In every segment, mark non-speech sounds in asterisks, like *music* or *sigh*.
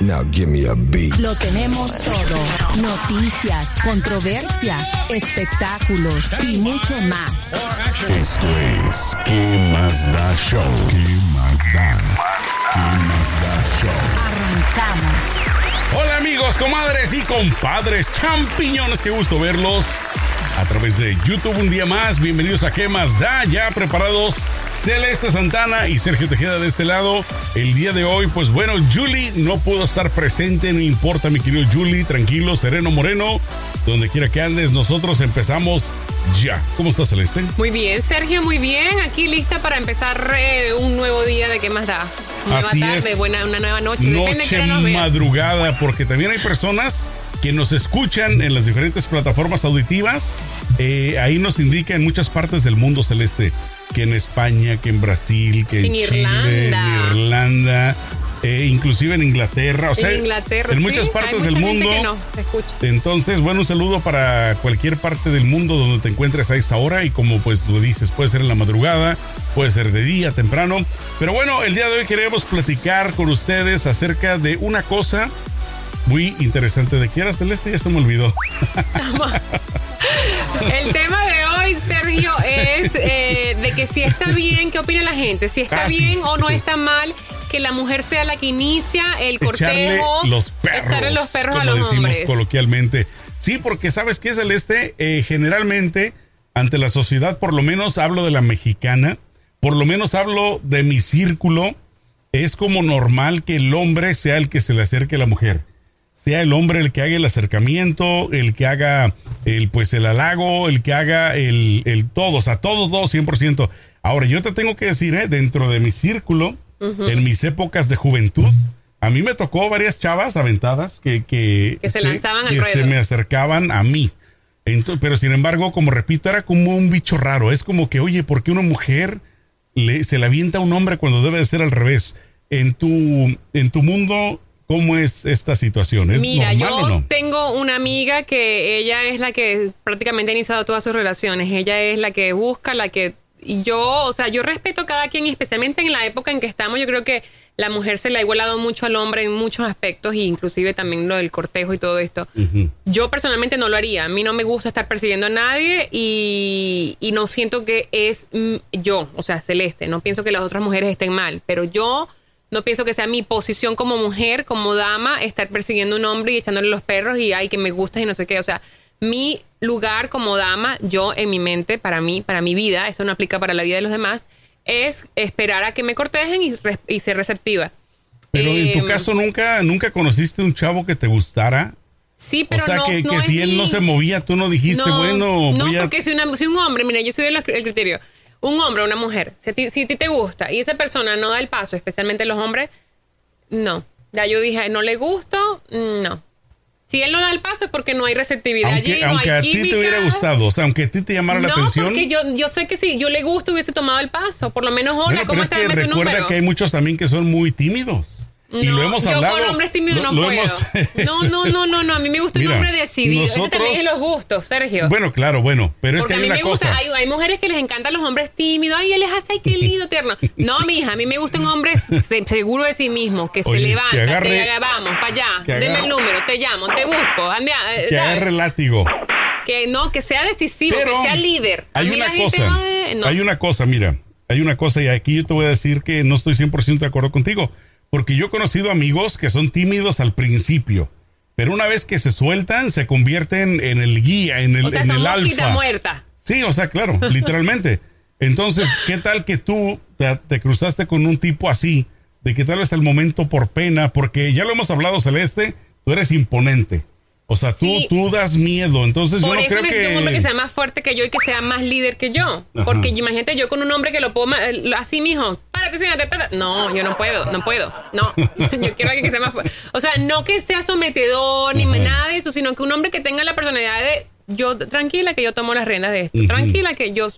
Now give me a beat. Lo tenemos todo. Noticias, controversia, espectáculos y mucho más. Esto es ¿Qué más da show? ¿Qué más da? ¿Qué más da show? Arrancamos. Hola amigos, comadres y compadres, champiñones, qué gusto verlos a través de YouTube un día más. Bienvenidos a ¿Qué más da? Ya preparados Celeste Santana y Sergio Tejeda de este lado. El día de hoy, pues bueno, Julie no pudo estar presente, no importa mi querido Julie, tranquilo, sereno, moreno, donde quiera que andes, nosotros empezamos ya. ¿Cómo estás Celeste? Muy bien, Sergio, muy bien. Aquí lista para empezar eh, un nuevo día de qué más da. Nueva Así tarde, es. buena, una nueva noche. Depende de qué Noche madrugada, porque también hay personas que nos escuchan en las diferentes plataformas auditivas. Eh, ahí nos indica en muchas partes del mundo celeste, que en España, que en Brasil, que en, En Chile, Irlanda. en Irlanda, eh, inclusive en Inglaterra, o sea, en Inglaterra. en muchas sí, partes del mucha gente mundo. no. Entonces, bueno, un saludo para cualquier parte del mundo donde te encuentres a esta hora y como pues lo dices, puede ser en la madrugada, puede ser de día, temprano. Pero bueno, el día de hoy queremos platicar con ustedes acerca de una cosa muy interesante. ¿De qué era Celeste? Ya se me olvidó. *laughs* El tema de hoy, Sergio, es eh, de que si está bien, ¿qué opina la gente? Si está Ah, sí. bien o no está mal que la mujer sea la que inicia el Echarle cortejo. los perros. Echarle los perros como a los decimos hombres. coloquialmente. Sí, porque sabes que Celeste, Eh, generalmente ante la sociedad, por lo menos hablo de la mexicana, por lo menos hablo de mi círculo, es como normal que el hombre sea el que se le acerque a la mujer. Sea el hombre el que haga el acercamiento, el que haga el pues el halago, el que haga el, el todo, o sea, todos, todos, 100%. Ahora, yo te tengo que decir, ¿eh? dentro de mi círculo, en mis épocas de juventud, a mí me tocó varias chavas aventadas que, que, Que se lanzaban al que se me acercaban a mí. Ento- pero sin embargo, como repito, era como un bicho raro. Es como que, oye, ¿por qué una mujer le, se le avienta a un hombre cuando debe de ser al revés? En tu, en tu mundo, ¿cómo es esta situación? ¿Es Mira, normal yo o no? tengo una amiga que ella es la que prácticamente ha iniciado todas sus relaciones. Ella es la que busca, la que... Y yo, o sea, yo respeto a cada quien, especialmente en la época en que estamos. Yo creo que la mujer se le ha igualado mucho al hombre en muchos aspectos, y inclusive también lo del cortejo y todo esto. Yo personalmente no lo haría. A mí no me gusta estar persiguiendo a nadie y, y no siento que es mm, yo, o sea, celeste. No pienso que las otras mujeres estén mal, pero yo no pienso que sea mi posición como mujer, como dama, estar persiguiendo a un hombre y echándole los perros y ay, que me gustas y no sé qué. O sea, mi lugar como dama, yo en mi mente, para mí, para mi vida, esto no aplica para la vida de los demás, es esperar a que me cortejen y, y ser receptiva. Pero en tu Em, caso, ¿nunca, ¿nunca conociste un chavo que te gustara? Sí, pero o sea, no, que, no que si él no se movía, tú no dijiste, bueno, no, voy a... porque si, una- si un hombre, mira, yo soy el criterio, un hombre o una mujer, si a, ti, si a ti te gusta y esa persona no da el paso, especialmente los hombres, no. Ya yo dije, no le gusto, no. Si él no da el paso es porque no hay receptividad Aunque, allí, no aunque hay a ti te hubiera gustado, o sea, aunque a ti te llamara la no, atención... porque yo, yo sé que si yo le gusto hubiese tomado el paso. Por lo menos, hola, Bueno, pero ¿cómo es estás? que recuerda que hay muchos también que son muy tímidos. Y No, lo hemos yo hablado. con hombres tímidos no lo puedo. hemos- No, no, no, no, no. A mí me gusta Mira, un hombre decidido. Eso también nosotros- es los gustos, Sergio. Bueno, claro, bueno, pero es Porque que a hay mí una me gusta, hay, hay mujeres que les encantan los hombres tímidos, ay, él es así, ay, qué lindo, tierno. No, mija, a mí me gusta un hombre se- seguro de sí mismo, que Oye, se que levanta, que, agarre- haga, vamos, para allá, que deme agarre- el número, te llamo, te busco, ande, Que ¿sabes? agarre látigo. Que no, que sea decisivo, Pero que sea líder. A Hay mí una cosa. no. Hay una cosa, mira. Hay una cosa, y aquí yo te voy a decir que no estoy 100% de acuerdo contigo. Porque yo he conocido amigos que son tímidos al principio. Pero una vez que se sueltan, se convierten en el guía, en el, o sea, en son el alfa. muerta. Sí, o sea, claro, *laughs* literalmente. Entonces, ¿qué tal que tú te, te cruzaste con un tipo así? De que tal vez al momento por pena, porque ya lo hemos hablado, Celeste, tú eres imponente. O sea, tú, Sí. tú das miedo. Entonces, Por yo no eso creo necesito un hombre que que. sea más fuerte que yo y que sea más líder que yo. Ajá. Porque imagínate yo con un hombre que lo puedo eh, así, mijo, párate, siéntate, párate. No, yo no puedo, no puedo. No, *laughs* yo quiero alguien que sea más fuerte. O sea, no que sea sometedor ni nada de eso, sino que un hombre que tenga la personalidad de yo, tranquila que yo tomo las riendas de esto. Tranquila que yo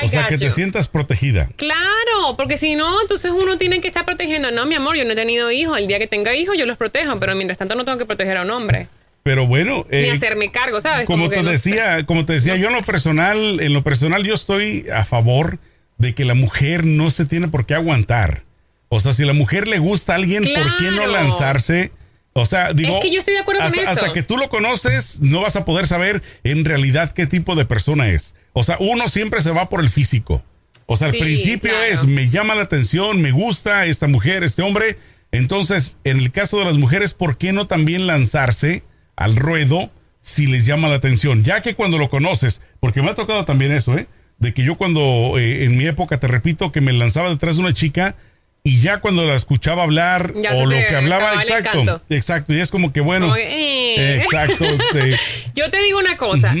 I o sea, que te sientas protegida. Claro, porque si no, entonces uno tiene que estar protegiendo. No, mi amor, yo no he tenido hijos. El día que tenga hijos, yo los protejo, pero mientras tanto no tengo que proteger a un hombre. Pero bueno, Ni eh, hacerme cargo, ¿sabes? como te no sé. decía, como te decía, No yo en lo personal, en lo personal yo estoy a favor de que la mujer no se tiene por qué aguantar. O sea, si la mujer le gusta a alguien, ¿por qué no lanzarse? O sea, digo, Es que yo estoy de acuerdo con hasta, eso. hasta que tú lo conoces, no vas a poder saber en realidad qué tipo de persona es. O sea, uno siempre se va por el físico. O sea, al principio claro. es, me llama la atención, me gusta esta mujer, este hombre. Entonces, en el caso de las mujeres, ¿por qué no también lanzarse al ruedo si les llama la atención? Ya que cuando lo conoces, porque me ha tocado también eso, ¿eh? De que yo cuando, eh, en mi época, te repito, que me lanzaba detrás de una chica y ya cuando la escuchaba hablar Ya o lo que hablaba, exacto, exacto, y es como que bueno, eh. exacto, *laughs* sí. Yo te digo una cosa.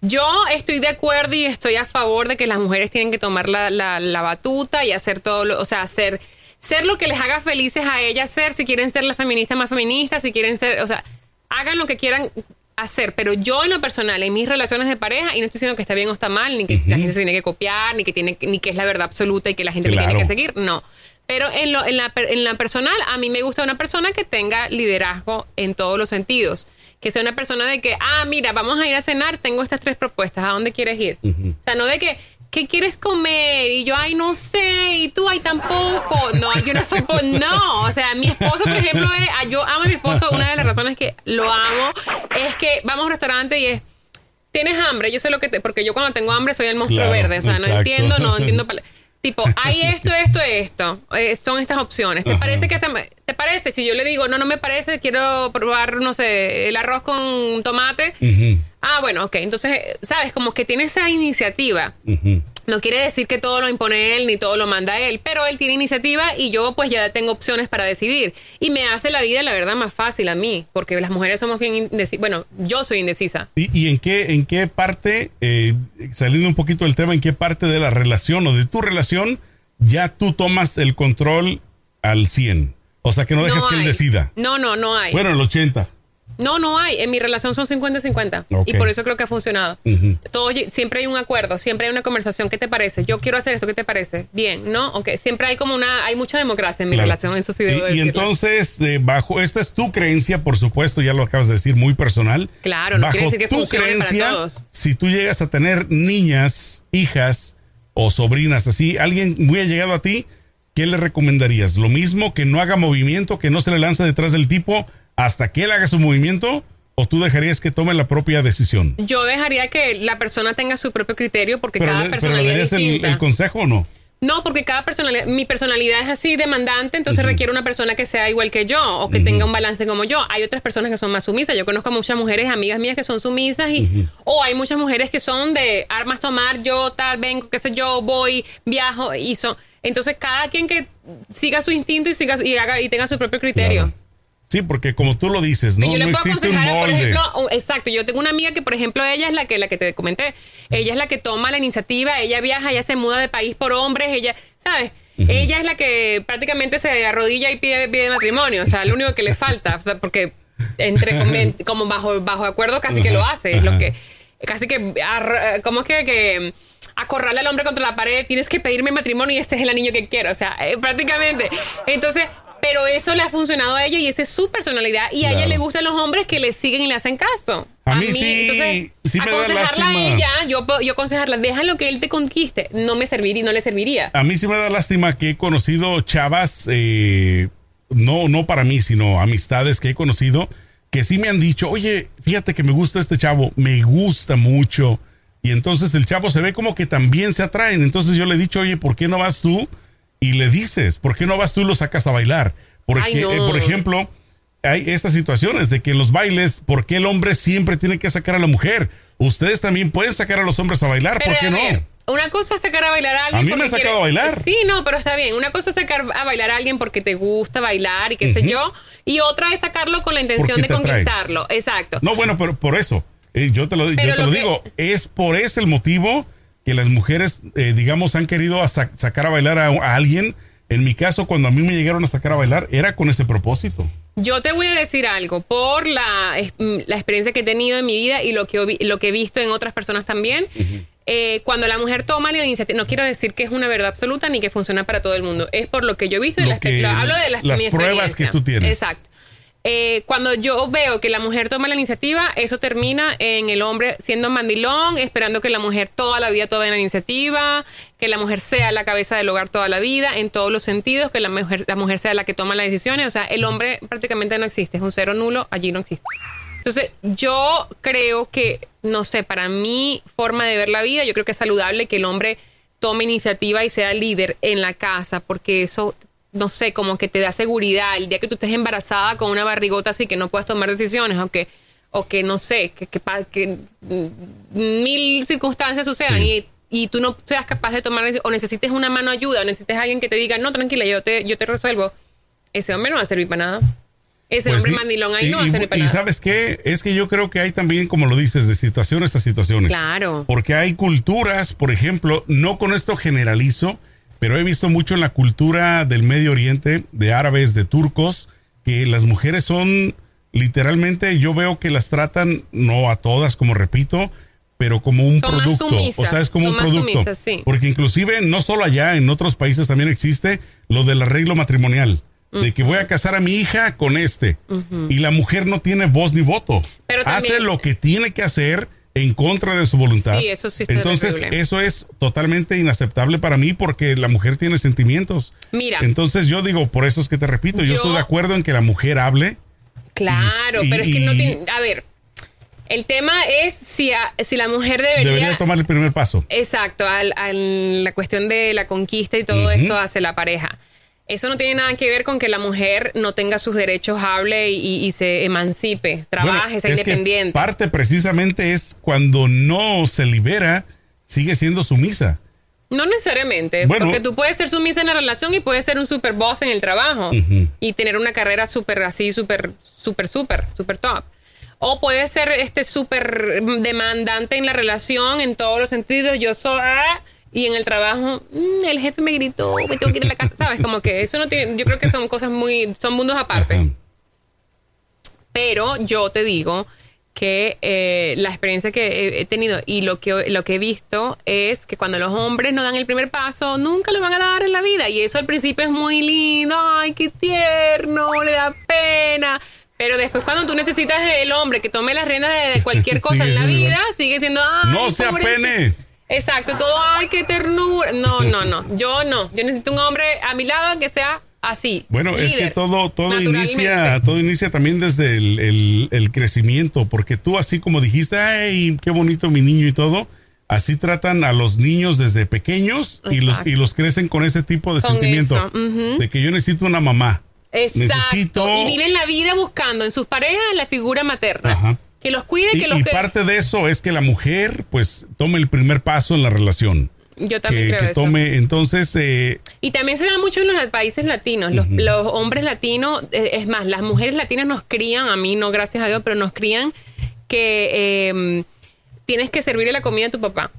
Yo estoy de acuerdo y estoy a favor de que las mujeres tienen que tomar la, la- la batuta y hacer todo, lo, o sea, hacer ser lo que les haga felices a ellas ser, si quieren ser las feministas más feministas, si quieren ser, o sea, hagan lo que quieran hacer, pero yo en lo personal, en mis relaciones de pareja, y no estoy diciendo que está bien o está mal, ni que la gente se tiene que copiar, ni que tiene, ni que es la verdad absoluta y que la gente le tiene Claro. que seguir, no. Pero en, lo, en, la, en la personal, a mí me gusta una persona que tenga liderazgo en todos los sentidos. Que sea una persona de que, ah, mira, vamos a ir a cenar, tengo estas tres propuestas, ¿a dónde quieres ir? O sea, no de que, ¿qué quieres comer? Y yo, ay, no sé, y tú, ay, tampoco. No, yo no soy, no. O sea, mi esposo, por ejemplo, es, ah, yo amo a mi esposo, una de las razones que lo amo es que vamos a un restaurante y es, tienes hambre, yo sé lo que te, porque yo cuando tengo hambre soy el monstruo Claro, verde, o sea, no entiendo, no entiendo. Tipo, hay esto, *laughs* esto, esto. eh, son estas opciones. ¿Te Ajá. parece que se me- te parece? Si yo le digo, no, no me parece, quiero probar, no sé, el arroz con tomate. Ujú, Ah, bueno, ok. Entonces, sabes, como que tiene esa iniciativa. No quiere decir que todo lo impone él ni todo lo manda él, pero él tiene iniciativa y yo pues ya tengo opciones para decidir. Y me hace la vida, la verdad, más fácil a mí, porque las mujeres somos bien indecisas. Bueno, yo soy indecisa. ¿Y, y en qué en qué parte, eh, saliendo un poquito del tema, en qué parte de la relación o de tu relación ya tú tomas el control al 100? O sea, que no dejes que él decida. No, no, no hay. Bueno, el 80. No, no hay. En mi relación son 50-50. Ok. Y por eso creo que ha funcionado. Todo, lle- siempre hay un acuerdo, siempre hay una conversación. ¿Qué te parece? Yo quiero hacer esto, ¿qué te parece? Bien, ¿no? Siempre hay como una, hay mucha democracia en mi Claro. relación, eso sí debo y, entonces, eh, bajo, esta es tu creencia, por supuesto, ya lo acabas de decir, muy personal. Claro, no bajo quiere decir que tu funcione para creencia, todos. si tú llegas a tener niñas, hijas o sobrinas así, alguien muy allegado a ti, ¿qué le recomendarías? ¿Lo mismo que no haga movimiento, que no se le lance detrás del tipo hasta que él haga su movimiento? ¿O tú dejarías que tome la propia decisión? Yo dejaría que la persona tenga su propio criterio porque Pero, cada le- pero le personalidad darías es el, distinta. el consejo o no? No, porque cada personalidad, mi personalidad es así demandante, entonces requiere una persona que sea igual que yo o que tenga un balance como yo. Hay otras personas que son más sumisas. Yo conozco a muchas mujeres, amigas mías que son sumisas y o hay muchas mujeres que son de armas tomar, yo tal, vengo, qué sé yo, voy, viajo y son. Entonces cada quien que siga su instinto y siga y haga y tenga su propio criterio. Claro. Sí, porque como tú lo dices, no, yo le no puedo existe un aconsejar, por molde. ejemplo, exacto, yo tengo una amiga que, por ejemplo, ella es la que, la que te comenté, ella es la que toma la iniciativa, ella viaja, ella se muda de país por hombres, ella, ¿sabes? Ella es la que prácticamente se arrodilla y pide, pide matrimonio, o sea, lo único que le falta, porque entre como- *laughs* como bajo, bajo acuerdo casi que lo hace, es lo que, casi que, ¿cómo es que, que acorrala al hombre contra la pared, tienes que pedirme matrimonio y este es el anillo que quiero, o sea, eh, prácticamente. Entonces, pero eso le ha funcionado a ella y esa es su personalidad y a ella le gustan los hombres que le siguen y le hacen caso. A mí sí, sí me da aconsejarla a lástima. ella, yo, yo aconsejarla, déjalo que él te conquiste, no me serviría, no le serviría. A mí sí me da lástima que he conocido chavas, eh, no, no para mí, sino amistades que he conocido, que sí me han dicho, oye, fíjate que me gusta este chavo, me gusta mucho. Y entonces el chavo se ve como que también se atraen. Entonces yo le he dicho, oye, ¿por qué no vas tú? Y le dices, ¿por qué no vas tú y lo sacas a bailar? Porque, Ay, no. eh, por ejemplo, hay estas situaciones de que en los bailes, ¿por qué el hombre siempre tiene que sacar a la mujer? Ustedes también pueden sacar a los hombres a bailar, Pero, ¿por qué no? una cosa es sacar a bailar a alguien. A mí me ha sacado quiere- a bailar. Sí, no, pero está bien. Una cosa es sacar a bailar a alguien porque te gusta bailar y qué sé yo. Y otra es sacarlo con la intención de atrae. conquistarlo. Exacto. No, bueno, pero por eso, eh, yo te lo, yo te lo lo que- digo, es por ese el motivo que las mujeres, eh, digamos, han querido a sacar a bailar a, a alguien. En mi caso, cuando a mí me llegaron a sacar a bailar, era con ese propósito. Yo te voy a decir algo, por la, mm, la experiencia que he tenido en mi vida y lo que, lo que he visto en otras personas también, eh, cuando la mujer toma la iniciativa, no quiero decir que es una verdad absoluta ni que funciona para todo el mundo, es por lo que yo he visto y las, que- hablo de las, las pruebas que tú tienes. Exacto. Eh, cuando yo veo que la mujer toma la iniciativa, eso termina en el hombre siendo mandilón, esperando que la mujer toda la vida tome la iniciativa, que la mujer sea la cabeza del hogar toda la vida, en todos los sentidos, que la mujer, la mujer sea la que toma las decisiones. O sea, el hombre prácticamente no existe, es un cero nulo, allí no existe. Entonces, yo creo que, no sé, para mi forma de ver la vida, yo creo que es saludable que el hombre tome iniciativa y sea líder en la casa, porque eso, no sé, como que te da seguridad. El día que tú estés embarazada con una barrigota así que no puedas tomar decisiones, o que, o que no sé, que, que, que, mil circunstancias sucedan Sí. y, y tú no seas capaz de tomar o necesites una mano ayuda, o necesites alguien que te diga, no, tranquila, yo te, yo te resuelvo. Ese hombre no va a servir para nada. Ese Pues hombre sí. mandilón ahí Y- no va a y- servir para y nada. sabes qué, es que yo creo que hay también, como lo dices, de situaciones a situaciones. Claro. Porque hay culturas, por ejemplo, no con esto generalizo, pero he visto mucho en la cultura del Medio Oriente, de árabes, de turcos, que las mujeres son literalmente, yo veo que las tratan, no a todas, como repito, pero como un Son producto. sumisas, o sea, es como un producto. sumisas, sí. Porque inclusive, no solo allá, en otros países también existe lo del arreglo matrimonial. De que voy a casar a mi hija con este. Y la mujer no tiene voz ni voto. Pero también- Hace lo que tiene que hacer en contra de su voluntad. Sí, eso sí está Entonces, terrible. eso es totalmente inaceptable para mí porque la mujer tiene sentimientos. Mira. Entonces, yo digo, por eso es que te repito, yo, Yo- estoy de acuerdo en que la mujer hable. Claro, Y- pero es que no tiene. A ver, el tema es si, a- si la mujer debería. Debería tomar el primer paso. Exacto, al, al- la cuestión de la conquista y todo esto hace la pareja. Eso no tiene nada que ver con que la mujer no tenga sus derechos, hable y, y se emancipe, trabaje, Bueno, sea es que independiente. parte precisamente es cuando no se libera, sigue siendo sumisa. No necesariamente, Bueno. porque tú puedes ser sumisa en la relación y puedes ser un super boss en el trabajo y tener una carrera súper así, súper, súper, súper, súper top. O puedes ser este súper demandante en la relación en todos los sentidos. Yo soy... ah, Y en el trabajo, "Mm, el jefe me gritó, me tengo que ir a la casa, ¿sabes? Como que eso no tiene... Yo creo que son cosas muy... Son mundos aparte. Ajá. Pero yo te digo que eh, la experiencia que he, tenido y lo que, lo que he visto es que cuando los hombres no dan el primer paso, nunca lo van a dar en la vida. Y eso al principio es muy lindo, ay, qué tierno, le da pena. Pero después cuando tú necesitas el hombre que tome las riendas de cualquier *laughs* cosa en la vida, igual. sigue siendo, ay, No se pobrecito". apene. Exacto, todo, ay, qué ternura. No, no, no, *laughs* yo no. Yo necesito un hombre a mi lado que sea así. Bueno, es que todo, todo inicia, todo inicia también desde el, el- el crecimiento, porque tú así como dijiste, ay, qué bonito mi niño y todo, así tratan a los niños desde pequeños y los, y los crecen con ese tipo de Con sentimiento, de que yo necesito una mamá. Exacto. Necesito... Y viven la vida buscando en sus parejas la figura materna. Ajá. Que los cuide, Y, que los y parte de eso es que la mujer pues tome el primer paso en la relación. Yo también Que, creo que eso. tome, entonces, eh, Y también se da mucho en los países latinos. Los, los hombres latinos, eh, es más, las mujeres latinas nos crían, a mí no, gracias a Dios, pero nos crían que eh, tienes que servirle la comida a tu papá.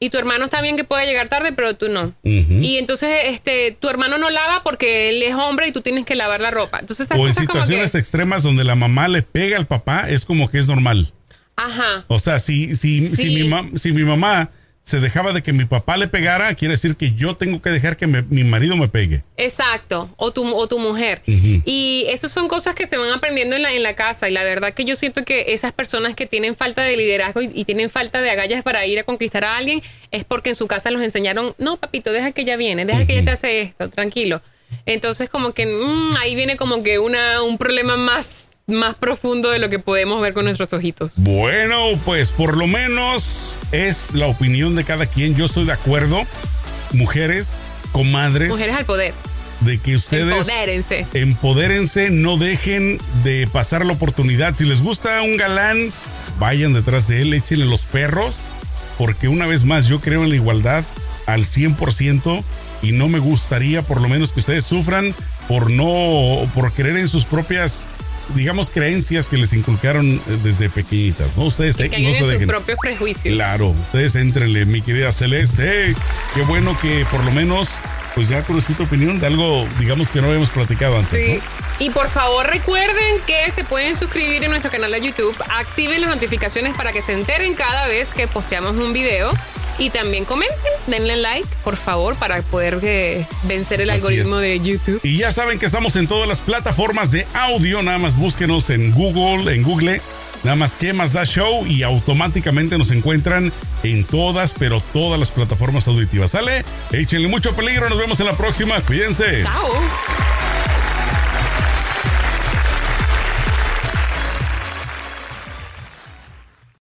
Y tu hermano está bien que pueda llegar tarde, pero tú no. Y entonces este tu hermano no lava porque él es hombre y tú tienes que lavar la ropa. Entonces o en situaciones que- extremas donde la mamá le pega al papá, es como que es normal. Ajá. O sea, si, si, Sí. si, mi, si mi mamá se dejaba de que mi papá le pegara, quiere decir que yo tengo que dejar que me- mi marido me pegue. Exacto, o tu, o tu mujer. Y esas son cosas que se van aprendiendo en la, en la casa. Y la verdad que yo siento que esas personas que tienen falta de liderazgo y, y tienen falta de agallas para ir a conquistar a alguien es porque en su casa los enseñaron, no, papito, deja que ella viene, deja que ella te hace esto, tranquilo. Entonces como que mm, ahí viene como que una, un problema más, más profundo de lo que podemos ver con nuestros ojitos. Bueno, pues por lo menos es la opinión de cada quien. Yo estoy de acuerdo, mujeres, comadres, Mujeres al poder. de que ustedes Empodérense. empodérense, no dejen de pasar la oportunidad. Si les gusta un galán, vayan detrás de él, échenle los perros, porque una vez más yo creo en la igualdad al 100% y no me gustaría por lo menos que ustedes sufran por no, por creer en sus propias, digamos, creencias que les inculcaron eh, desde pequeñitas, ¿no? Ustedes Y eh, no se sus dejen. propios prejuicios. Claro, ustedes entrenle, mi querida Celeste. Qué bueno que por lo menos, pues ya conociste tu opinión de algo, digamos que no habíamos platicado antes, Sí. ¿no? Y por favor recuerden que se pueden suscribir en nuestro canal de YouTube, activen las notificaciones para que se enteren cada vez que posteamos un video Y también comenten, denle like, por favor, para poder eh, vencer el Así algoritmo es. de YouTube. Y ya saben que estamos en todas las plataformas de audio. Nada más búsquenos en Google, en Google. Nada más que más da show y automáticamente nos encuentran en todas, pero todas las plataformas auditivas. ¿Sale? Échenle mucho peligro. Nos vemos en la próxima. Cuídense. Chao.